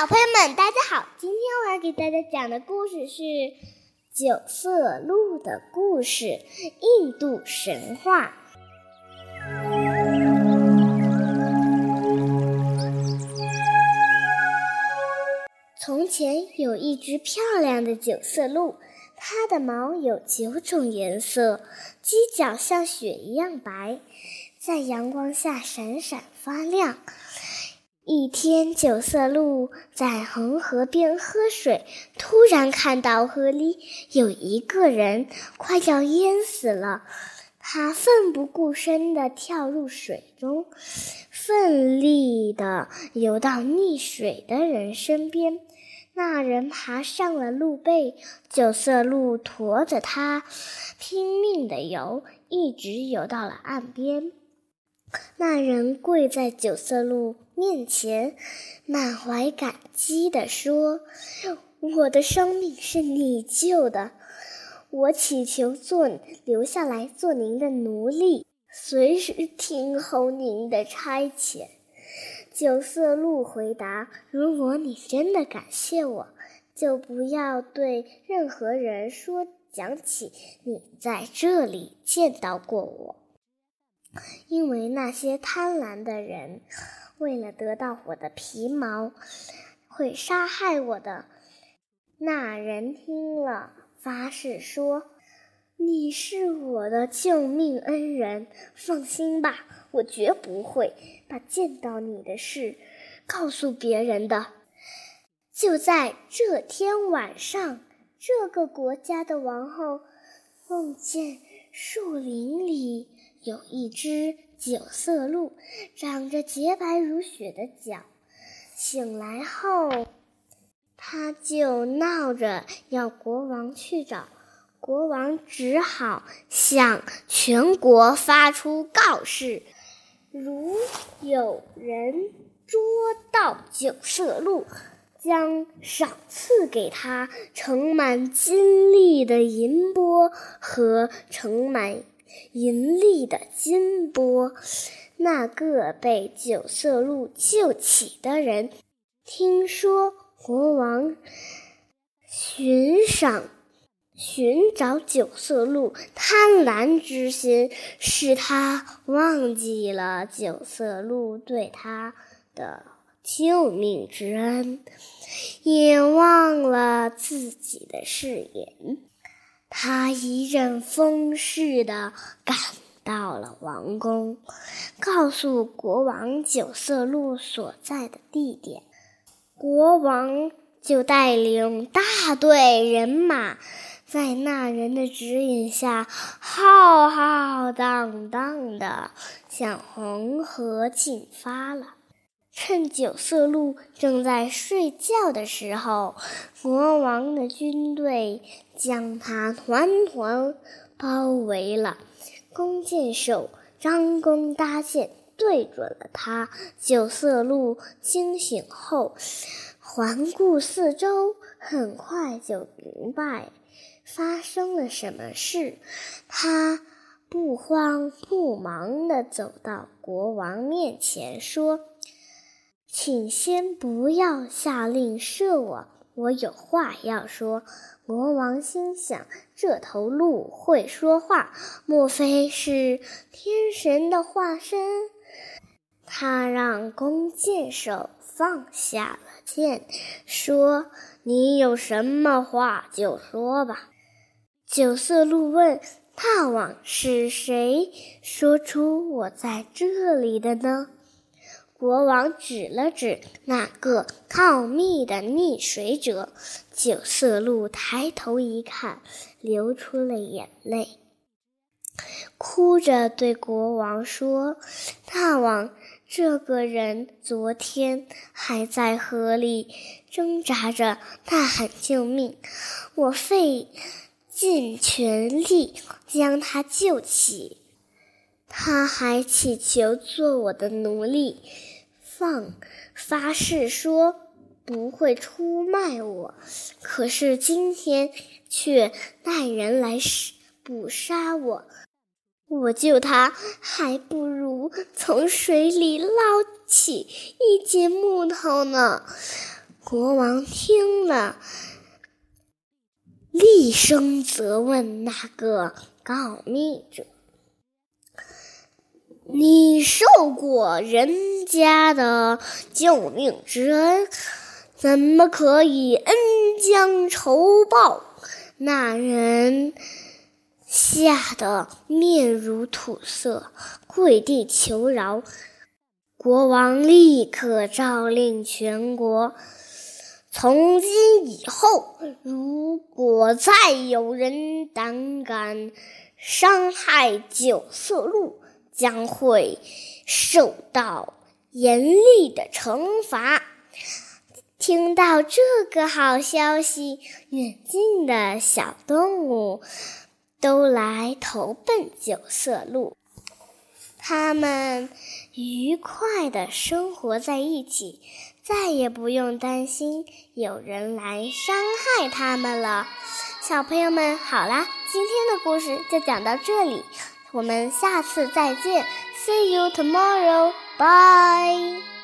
小朋友们，大家好！今天我要给大家讲的故事是《九色鹿的故事》——印度神话。从前有一只漂亮的九色鹿，它的毛有九种颜色，犄角像雪一样白，在阳光下闪闪发亮。一天，九色鹿在恒河边喝水，突然看到河里有一个人快要淹死了。他奋不顾身地跳入水中，奋力地游到溺水的人身边。那人爬上了鹿背，九色鹿驮着他，拼命地游，一直游到了岸边。那人跪在九色鹿面前，满怀感激地说：“我的生命是你救的，我祈求做留下来做您的奴隶，随时听候您的差遣。”九色鹿回答：“如果你真的感谢我，就不要对任何人说讲起你在这里见到过我。”因为那些贪婪的人，为了得到我的皮毛，会杀害我的。那人听了，发誓说：“你是我的救命恩人，放心吧，我绝不会把见到你的事告诉别人的。”就在这天晚上，这个国家的王后梦见树林里。有一只九色鹿，长着洁白如雪的脚。醒来后，他就闹着要国王去找。国王只好向全国发出告示：如有人捉到九色鹿，将赏赐给他盛满金粒的银钵和盛满。银利的金钵，那个被九色鹿救起的人，听说国王寻赏、寻找九色鹿，贪婪之心使他忘记了九色鹿对他的救命之恩，也忘了自己的誓言。他一阵风似的赶到了王宫，告诉国王九色鹿所在的地点。国王就带领大队人马，在那人的指引下，浩浩荡荡的向红河进发了。趁九色鹿正在睡觉的时候，国王的军队将他团团包围了。弓箭手张弓搭箭，对准了他。九色鹿惊醒后，环顾四周，很快就明白发生了什么事。他不慌不忙地走到国王面前，说。请先不要下令射我，我有话要说。国王心想：这头鹿会说话，莫非是天神的化身？他让弓箭手放下了箭，说：“你有什么话就说吧。”九色鹿问：“大王是谁说出我在这里的呢？”国王指了指那个告密的溺水者，九色鹿抬头一看，流出了眼泪，哭着对国王说：“大王，这个人昨天还在河里挣扎着，大喊救命，我费尽全力将他救起，他还祈求做我的奴隶。”放发誓说不会出卖我，可是今天却带人来捕杀我。我救他还不如从水里捞起一截木头呢。国王听了，厉声责问那个告密者：“你受过人家的救命之恩，怎么可以恩将仇报？”那人吓得面如土色，跪地求饶。国王立刻诏令全国：从今以后，如果再有人胆敢伤害九色鹿，将会受到严厉的惩罚。听到这个好消息，远近的小动物都来投奔九色鹿，它们愉快的生活在一起，再也不用担心有人来伤害它们了。小朋友们，好啦，今天的故事就讲到这里，我们下次再见，See you tomorrow. Bye.